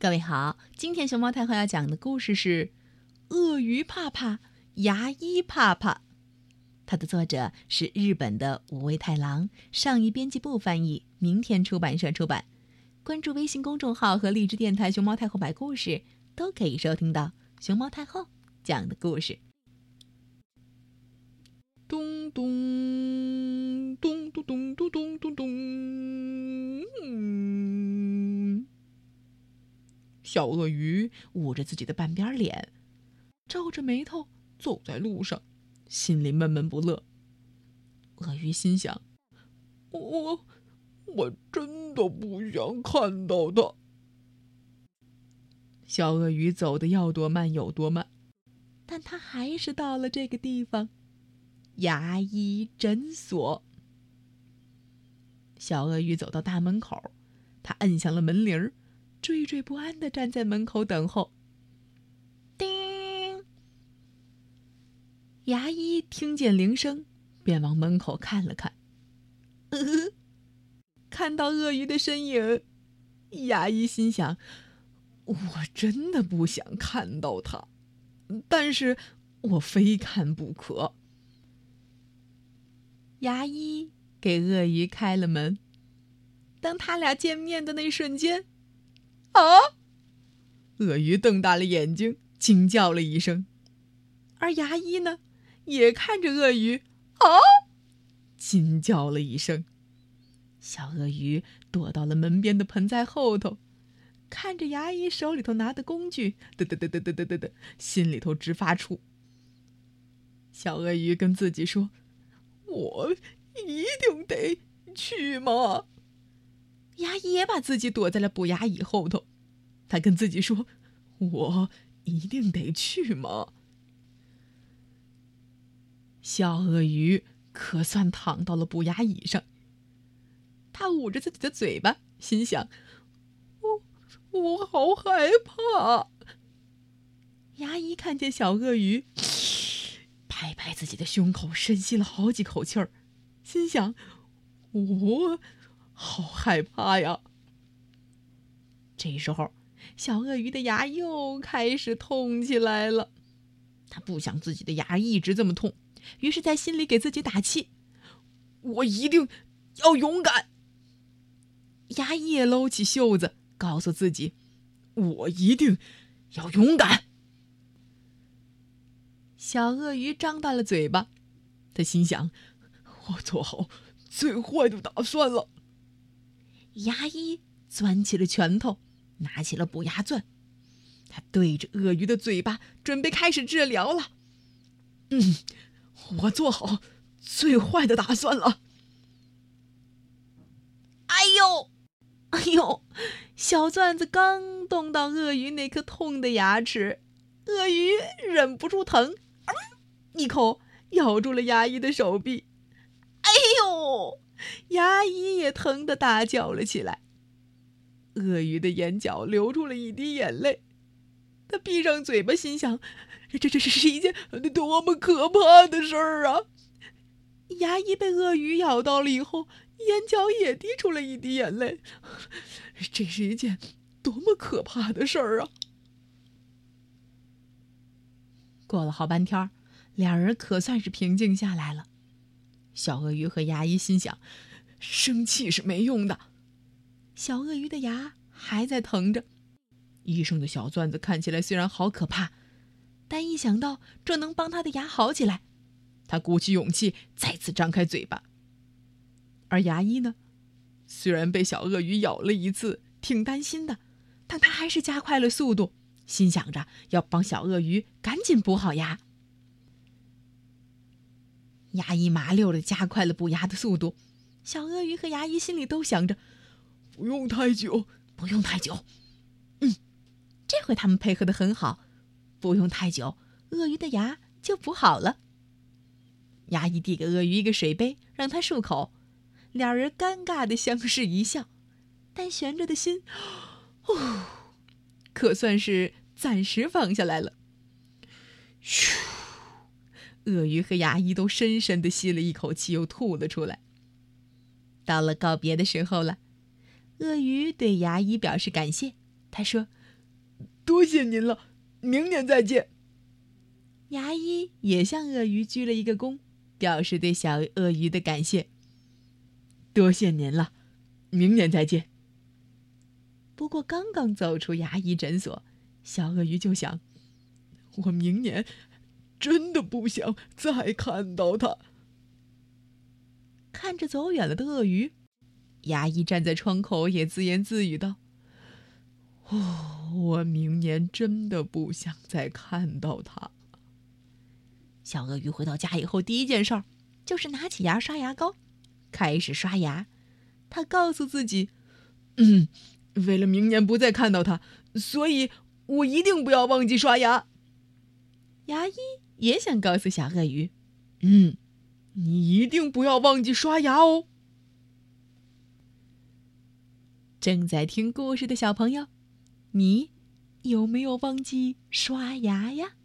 各位好，今天熊猫太后要讲的故事是《鳄鱼怕怕，牙医怕怕》。它的作者是日本的五味太郎，上一编辑部翻译，明天出版社出版。关注微信公众号和荔枝电台“熊猫太后摆故事”，都可以收听到熊猫太后讲的故事。小鳄鱼捂着自己的半边脸，皱着眉头走在路上，心里闷闷不乐。鳄鱼心想：“我，我真的不想看到他。”小鳄鱼走的要多慢有多慢，但他还是到了这个地方——牙医诊所。小鳄鱼走到大门口，他摁响了门铃儿。惴惴不安的站在门口等候。叮！牙医听见铃声，便往门口看了看。呃，看到鳄鱼的身影，牙医心想：“我真的不想看到他，但是我非看不可。”牙医给鳄鱼开了门。当他俩见面的那瞬间。啊！鳄鱼瞪大了眼睛，惊叫了一声，而牙医呢，也看着鳄鱼，啊，惊叫了一声。小鳄鱼躲到了门边的盆栽后头，看着牙医手里头拿的工具，嘚嘚嘚嘚嘚嘚嘚嘚，心里头直发怵。小鳄鱼跟自己说：“我一定得去吗？”牙医也把自己躲在了补牙椅后头，他跟自己说：“我一定得去吗？”小鳄鱼可算躺到了补牙椅上，他捂着自己的嘴巴，心想：“我我好害怕。”牙医看见小鳄鱼，拍拍自己的胸口，深吸了好几口气儿，心想：“我。”好害怕呀！这时候，小鳄鱼的牙又开始痛起来了。他不想自己的牙一直这么痛，于是，在心里给自己打气：“我一定要勇敢。”牙医也搂起袖子，告诉自己：“我一定要勇敢。”小鳄鱼张大了嘴巴，他心想：“我做好最坏的打算了。”牙医攥起了拳头，拿起了补牙钻，他对着鳄鱼的嘴巴准备开始治疗了。嗯，我做好最坏的打算了。哎呦，哎呦！小钻子刚动到鳄鱼那颗痛的牙齿，鳄鱼忍不住疼，一口咬住了牙医的手臂。哎呦！牙疼的大叫了起来。鳄鱼的眼角流出了一滴眼泪，他闭上嘴巴，心想：“这这这是一件多么可怕的事儿啊！”牙医被鳄鱼咬到了以后，眼角也滴出了一滴眼泪。这是一件多么可怕的事儿啊！过了好半天，两人可算是平静下来了。小鳄鱼和牙医心想：生气是没用的。小鳄鱼的牙还在疼着，医生的小钻子看起来虽然好可怕，但一想到这能帮他的牙好起来，他鼓起勇气再次张开嘴巴。而牙医呢，虽然被小鳄鱼咬了一次，挺担心的，但他还是加快了速度，心想着要帮小鳄鱼赶紧补好牙。牙医麻溜的加快了补牙的速度，小鳄鱼和牙医心里都想着：不用太久，不用太久。嗯，这回他们配合的很好，不用太久，鳄鱼的牙就补好了。牙医递给鳄鱼一个水杯，让他漱口，两人尴尬的相视一笑，但悬着的心，哦，可算是暂时放下来了。嘘。鳄鱼和牙医都深深的吸了一口气，又吐了出来。到了告别的时候了，鳄鱼对牙医表示感谢。他说：“多谢您了，明年再见。牙医也向鳄鱼鞠了一个躬，表示对小鳄鱼的感谢。多谢您了，明年再见。不过刚刚走出牙医诊所，小鳄鱼就想：我明年真的不想再看到他。看着走远了的鳄鱼，牙医站在窗口也自言自语道：“哦，我明年真的不想再看到它。”小鳄鱼回到家以后，第一件事儿就是拿起牙刷牙膏，开始刷牙。他告诉自己：“嗯，为了明年不再看到它，所以我一定不要忘记刷牙。”牙医也想告诉小鳄鱼：“嗯，你一定不要忘记刷牙哦。”正在听故事的小朋友，你有没有忘记刷牙呀？